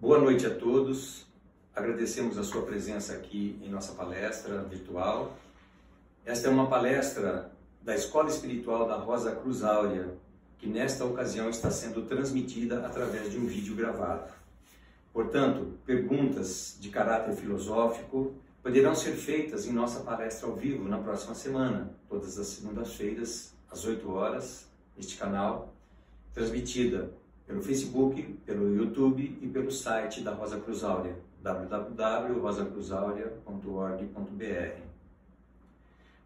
Boa noite a todos. Agradecemos a sua presença aqui em nossa palestra virtual. Esta é uma palestra da Escola Espiritual da Rosa Cruz Áurea, que nesta ocasião está sendo transmitida através de um vídeo gravado. Portanto, perguntas de caráter filosófico poderão ser feitas em nossa palestra ao vivo na próxima semana, todas as segundas-feiras, às 8 horas, neste canal, transmitida pelo Facebook, pelo YouTube e pelo site da Rosa Cruz Áurea, www.rosacruzaurea.org.br.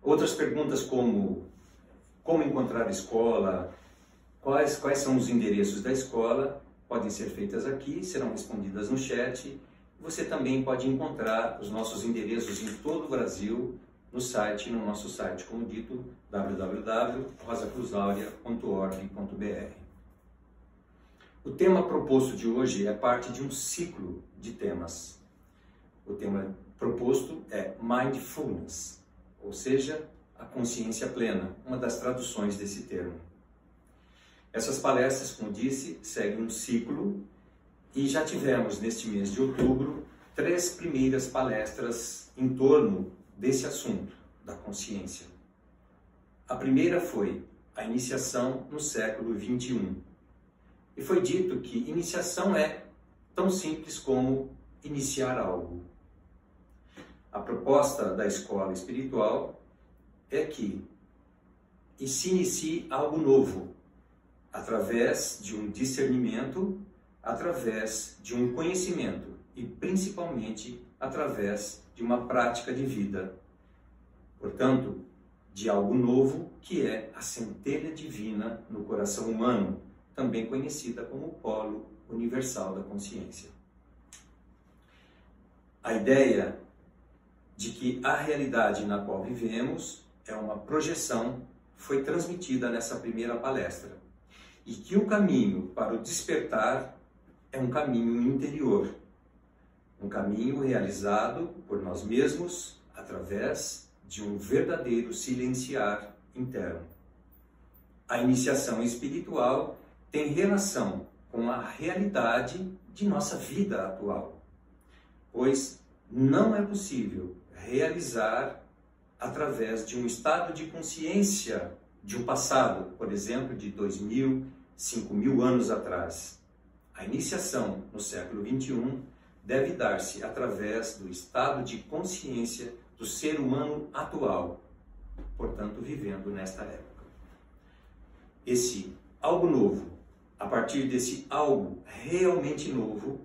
Outras perguntas como como encontrar a escola, quais, quais são os endereços da escola, podem ser feitas aqui, serão respondidas no chat. Você também pode encontrar os nossos endereços em todo o Brasil no site, no nosso site, como dito, www.rosacruzaurea.org.br. O tema proposto de hoje é parte de um ciclo de temas. O tema proposto é Mindfulness, ou seja, a consciência plena, uma das traduções desse termo. Essas palestras, como disse, seguem um ciclo e já tivemos neste mês de outubro três primeiras palestras em torno desse assunto, da consciência. A primeira foi a iniciação no século 21 e foi dito que iniciação é tão simples como iniciar algo. A proposta da escola espiritual é que se inicie algo novo, através de um discernimento, através de um conhecimento e principalmente através de uma prática de vida. Portanto, de algo novo que é a centelha divina no coração humano, também conhecida como polo universal da consciência. A ideia de que a realidade na qual vivemos é uma projeção foi transmitida nessa primeira palestra e que o caminho para o despertar é um caminho interior, um caminho realizado por nós mesmos através de um verdadeiro silenciar interno. A iniciação espiritual tem relação com a realidade de nossa vida atual, pois não é possível realizar através de um estado de consciência de um passado, por exemplo, de dois mil, cinco mil anos atrás. A iniciação no século 21 deve dar-se através do estado de consciência do ser humano atual, portanto, vivendo nesta época. Esse algo novo a partir desse algo realmente novo,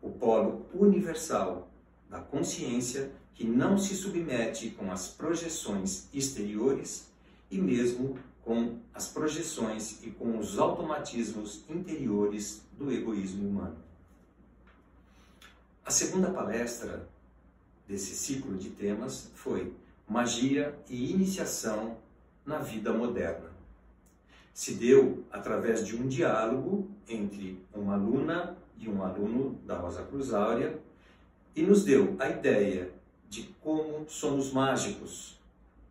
o polo universal da consciência que não se submete com as projeções exteriores e mesmo com as projeções e com os automatismos interiores do egoísmo humano. A segunda palestra desse ciclo de temas foi Magia e Iniciação na Vida Moderna se deu através de um diálogo entre uma aluna e um aluno da Rosa Cruz Áurea e nos deu a ideia de como somos mágicos,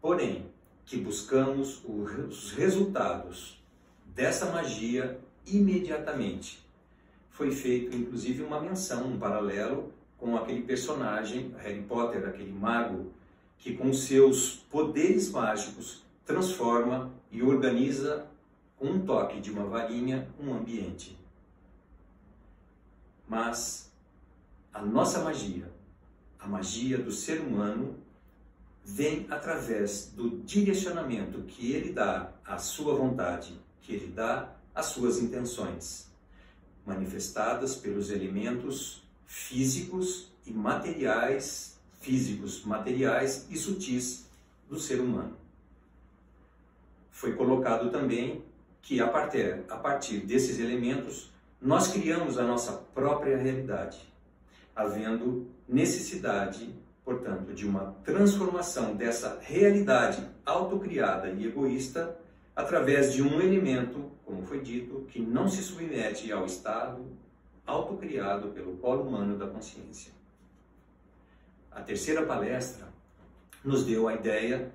porém que buscamos os resultados dessa magia imediatamente. Foi feito inclusive uma menção, um paralelo com aquele personagem, Harry Potter, aquele mago, que com seus poderes mágicos transforma e organiza com um toque de uma varinha, um ambiente. Mas a nossa magia, a magia do ser humano, vem através do direcionamento que ele dá à sua vontade, que ele dá às suas intenções, manifestadas pelos elementos físicos e materiais, físicos, materiais e sutis do ser humano. Foi colocado também que a partir, a partir desses elementos nós criamos a nossa própria realidade, havendo necessidade, portanto, de uma transformação dessa realidade autocriada e egoísta através de um elemento, como foi dito, que não se submete ao estado autocriado pelo polo humano da consciência. A terceira palestra nos deu a ideia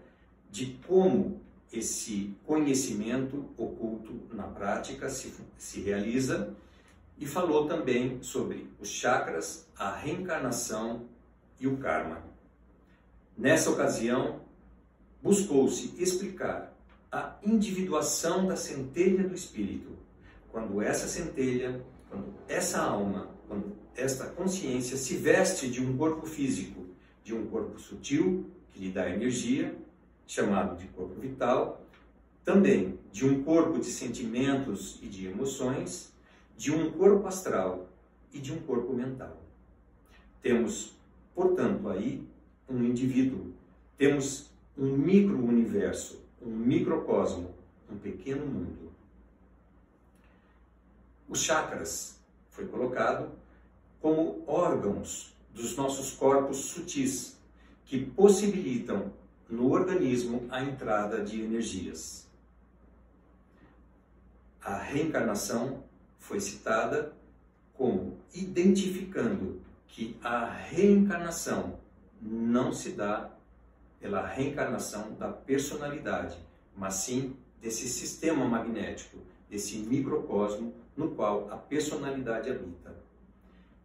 de como esse conhecimento oculto na prática se, se realiza e falou também sobre os chakras, a reencarnação e o karma. Nessa ocasião, buscou-se explicar a individuação da centelha do espírito, quando essa centelha, quando essa alma, quando esta consciência se veste de um corpo físico, de um corpo sutil que lhe dá energia, chamado de corpo vital, também de um corpo de sentimentos e de emoções, de um corpo astral e de um corpo mental. Temos, portanto, aí um indivíduo, temos um micro-universo, um microcosmo, um pequeno mundo. Os chakras foi colocado como órgãos dos nossos corpos sutis que possibilitam no organismo a entrada de energias. A reencarnação foi citada como identificando que a reencarnação não se dá pela reencarnação da personalidade, mas sim desse sistema magnético, desse microcosmo no qual a personalidade habita.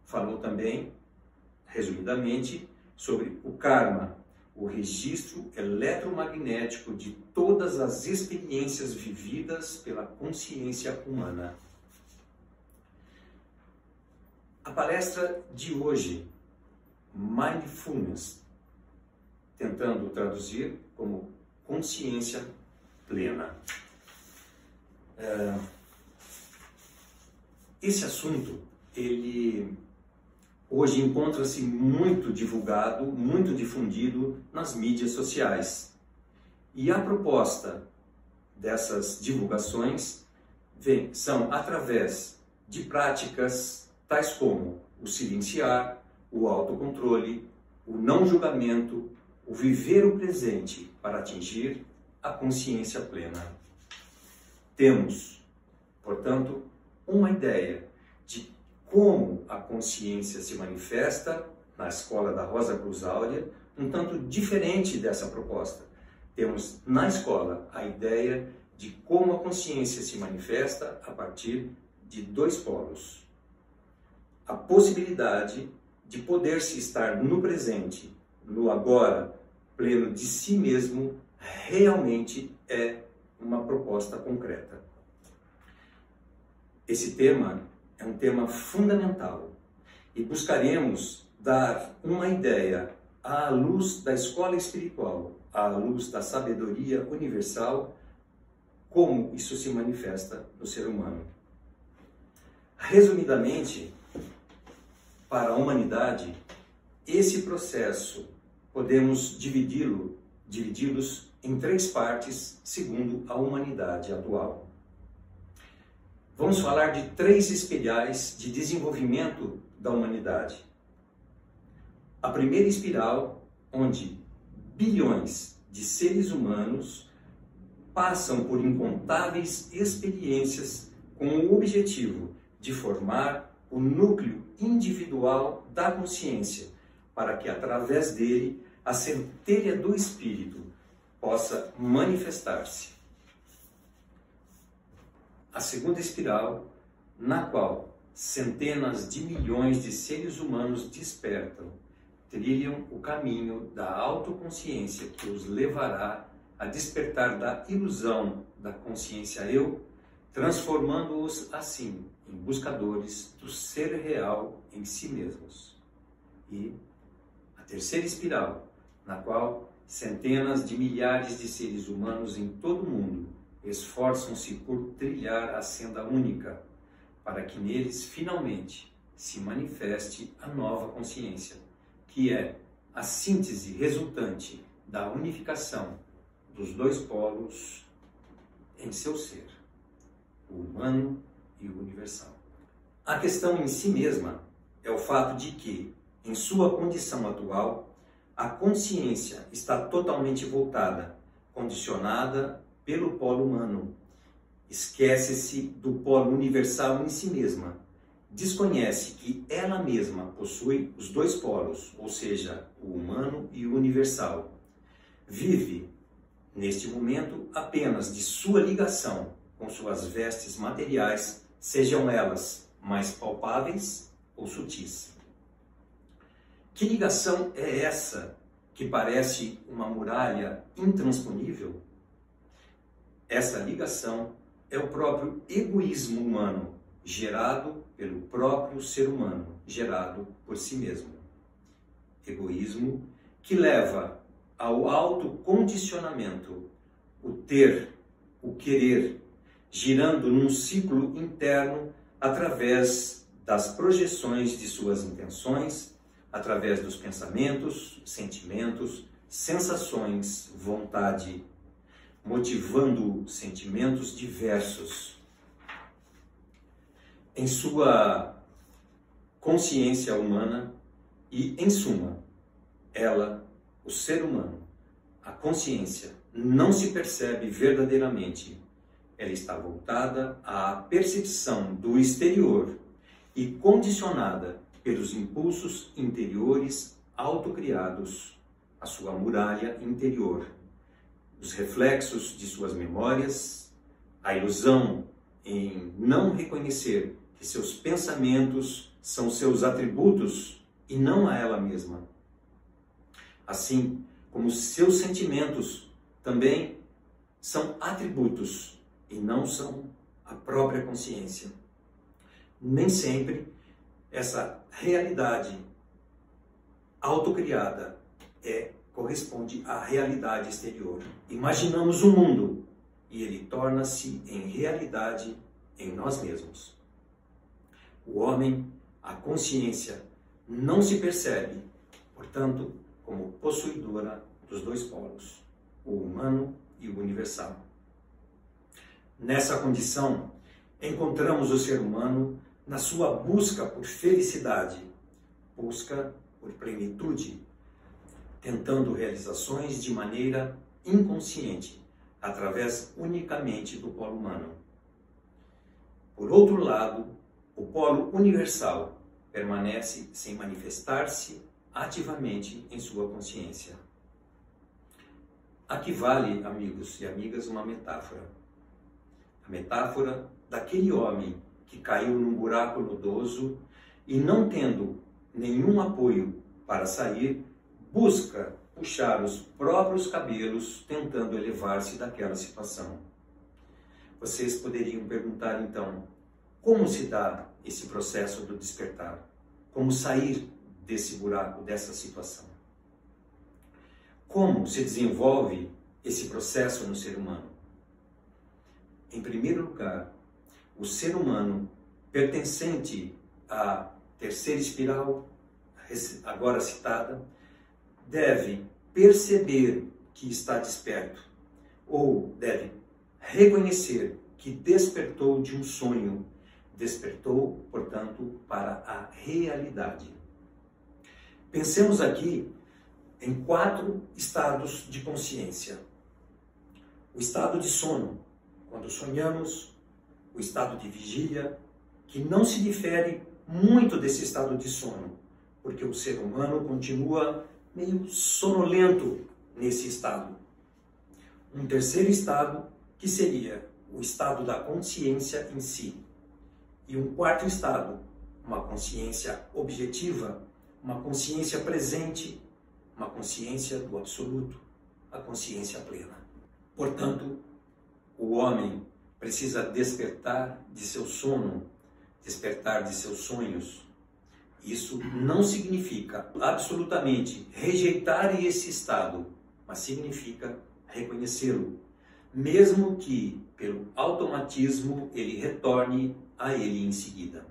Falou também, resumidamente, sobre o karma, o registro eletromagnético de todas as experiências vividas pela consciência humana. A palestra de hoje, Mindfulness, tentando traduzir como consciência plena. É, esse assunto, ele hoje encontra-se muito divulgado, muito difundido nas mídias sociais. E a proposta dessas divulgações vem, são através de práticas tais como o silenciar, o autocontrole, o não julgamento, o viver o presente para atingir a consciência plena. Temos, portanto, uma ideia como a consciência se manifesta na escola da Rosa Cruz Áurea, um tanto diferente dessa proposta. Temos na escola a ideia de como a consciência se manifesta a partir de dois polos. A possibilidade de poder-se estar no presente, no agora, pleno de si mesmo, realmente é uma proposta concreta. Esse tema é um tema fundamental e buscaremos dar uma ideia à luz da escola espiritual, à luz da sabedoria universal, como isso se manifesta no ser humano. Resumidamente, para a humanidade, esse processo podemos dividi-lo, dividi-los em três partes, segundo a humanidade atual. Vamos falar de três espelhais de desenvolvimento da humanidade. A primeira espiral, onde bilhões de seres humanos passam por incontáveis experiências com o objetivo de formar o núcleo individual da consciência, para que através dele a centelha do espírito possa manifestar-se a segunda espiral, na qual centenas de milhões de seres humanos despertam, trilham o caminho da autoconsciência que os levará a despertar da ilusão da consciência eu, transformando-os assim em buscadores do ser real em si mesmos. E a terceira espiral, na qual centenas de milhares de seres humanos em todo o mundo esforçam-se por trilhar a senda única, para que neles finalmente se manifeste a nova consciência, que é a síntese resultante da unificação dos dois polos em seu ser, o humano e o universal. A questão em si mesma é o fato de que, em sua condição atual, a consciência está totalmente voltada, condicionada pelo polo humano. Esquece-se do polo universal em si mesma. Desconhece que ela mesma possui os dois polos, ou seja, o humano e o universal. Vive, neste momento, apenas de sua ligação com suas vestes materiais, sejam elas mais palpáveis ou sutis. Que ligação é essa que parece uma muralha intransponível? Essa ligação é o próprio egoísmo humano, gerado pelo próprio ser humano, gerado por si mesmo. Egoísmo que leva ao autocondicionamento, o ter, o querer, girando num ciclo interno através das projeções de suas intenções, através dos pensamentos, sentimentos, sensações, vontade, motivando sentimentos diversos. Em sua consciência humana e, em suma, ela, o ser humano, a consciência, não se percebe verdadeiramente. Ela está voltada à percepção do exterior e condicionada pelos impulsos interiores autocriados, a sua muralha interior, os reflexos de suas memórias, a ilusão em não reconhecer que seus pensamentos são seus atributos e não a ela mesma. Assim como seus sentimentos também são atributos e não são a própria consciência. Nem sempre essa realidade autocriada é corresponde à realidade exterior. Imaginamos um mundo e ele torna-se em realidade em nós mesmos. O homem, a consciência, não se percebe, portanto, como possuidora dos dois polos, o humano e o universal. Nessa condição, encontramos o ser humano na sua busca por felicidade, busca por plenitude, tentando realizações de maneira inconsciente, através unicamente do polo humano. Por outro lado, o polo universal permanece sem manifestar-se ativamente em sua consciência. Aqui vale, amigos e amigas, uma metáfora. A metáfora daquele homem que caiu num buraco lodoso e não tendo nenhum apoio para sair, busca puxar os próprios cabelos tentando elevar-se daquela situação. Vocês poderiam perguntar então, como se dá esse processo do despertar? Como sair desse buraco, dessa situação? Como se desenvolve esse processo no ser humano? Em primeiro lugar, o ser humano pertencente à terceira espiral, agora citada, deve perceber que está desperto, ou deve reconhecer que despertou de um sonho, despertou, portanto, para a realidade. Pensemos aqui em quatro estados de consciência. O estado de sono, quando sonhamos, o estado de vigília, que não se difere muito desse estado de sono, porque o ser humano continua meio sonolento nesse estado. Um terceiro estado, que seria o estado da consciência em si. E um quarto estado, uma consciência objetiva, uma consciência presente, uma consciência do absoluto, a consciência plena. Portanto, o homem precisa despertar de seu sono, despertar de seus sonhos, isso não significa absolutamente rejeitar esse estado, mas significa reconhecê-lo, mesmo que pelo automatismo ele retorne a ele em seguida.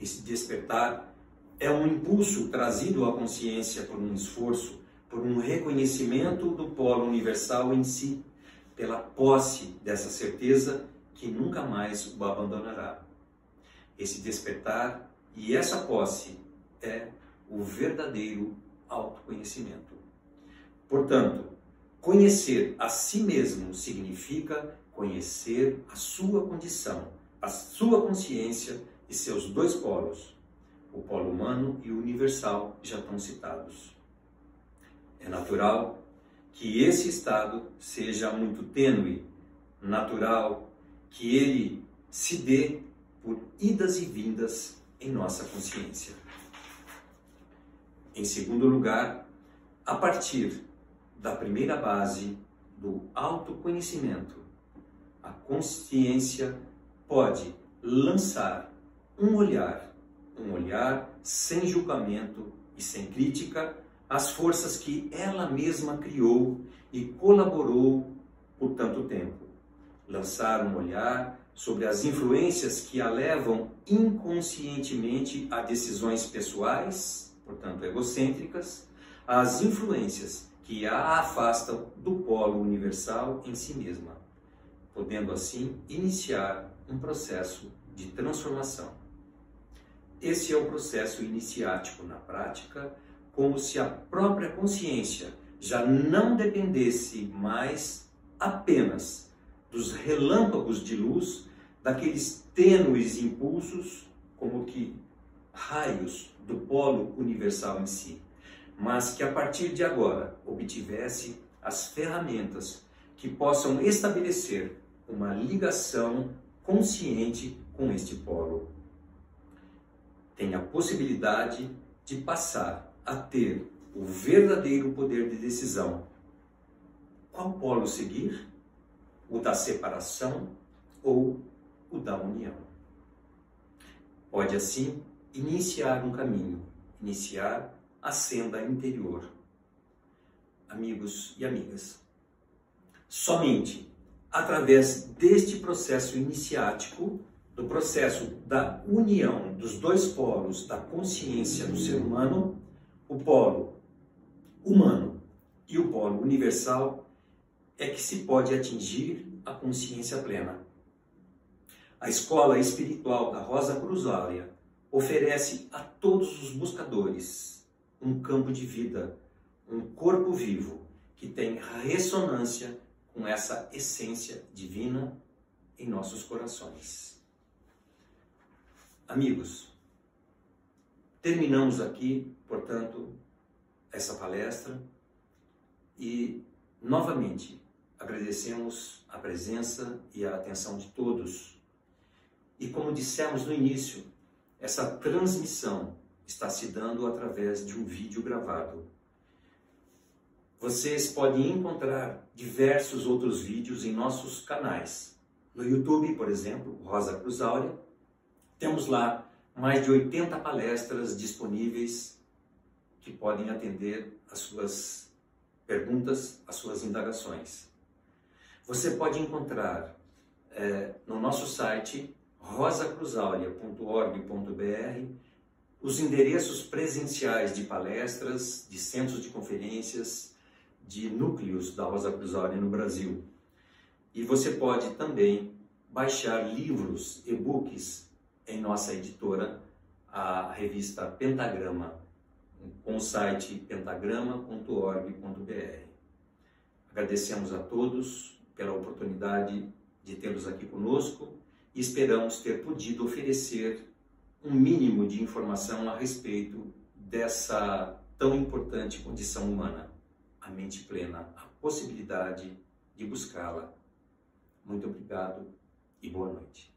Esse despertar é um impulso trazido à consciência por um esforço, por um reconhecimento do polo universal em si, pela posse dessa certeza que nunca mais o abandonará. Esse despertar e essa posse é o verdadeiro autoconhecimento. Portanto, conhecer a si mesmo significa conhecer a sua condição, a sua consciência e seus dois polos, o polo humano e o universal, já estão citados. É natural que esse estado seja muito tênue, natural que ele se dê por idas e vindas em nossa consciência. Em segundo lugar, a partir da primeira base do autoconhecimento, a consciência pode lançar um olhar, um olhar sem julgamento e sem crítica às forças que ela mesma criou e colaborou por tanto tempo. Lançar um olhar sobre as influências que a levam inconscientemente a decisões pessoais, portanto egocêntricas, as influências que a afastam do polo universal em si mesma, podendo assim iniciar um processo de transformação. Esse é o processo iniciático na prática, como se a própria consciência já não dependesse mais apenas dos relâmpagos de luz, daqueles tênues impulsos, como que raios do polo universal em si, mas que a partir de agora obtivesse as ferramentas que possam estabelecer uma ligação consciente com este polo. Tem a possibilidade de passar a ter o verdadeiro poder de decisão. Qual polo seguir? O da separação ou o da união? Pode assim iniciar um caminho, iniciar a senda interior. Amigos e amigas, somente através deste processo iniciático, do processo da união dos dois polos da consciência do ser humano, o polo humano e o polo universal, é que se pode atingir a consciência plena. A escola espiritual da Rosa Cruzália oferece a todos os buscadores um campo de vida, um corpo vivo que tem ressonância com essa essência divina em nossos corações. Amigos, terminamos aqui, portanto, essa palestra e novamente agradecemos a presença e a atenção de todos. E como dissemos no início, essa transmissão está se dando através de um vídeo gravado. Vocês podem encontrar diversos outros vídeos em nossos canais. No YouTube, por exemplo, Rosa Cruz Áurea, temos lá mais de 80 palestras disponíveis que podem atender às suas perguntas, às suas indagações. Você pode encontrar é, no nosso site rosacruzaurea.org.br os endereços presenciais de palestras, de centros de conferências, de núcleos da Rosa Cruzaurea no Brasil. E você pode também baixar livros, e-books em nossa editora, a revista Pentagrama, com o site pentagrama.org.br. Agradecemos a todos pela oportunidade de tê-los aqui conosco e esperamos ter podido oferecer um mínimo de informação a respeito dessa tão importante condição humana, a mente plena, a possibilidade de buscá-la. Muito obrigado e boa noite.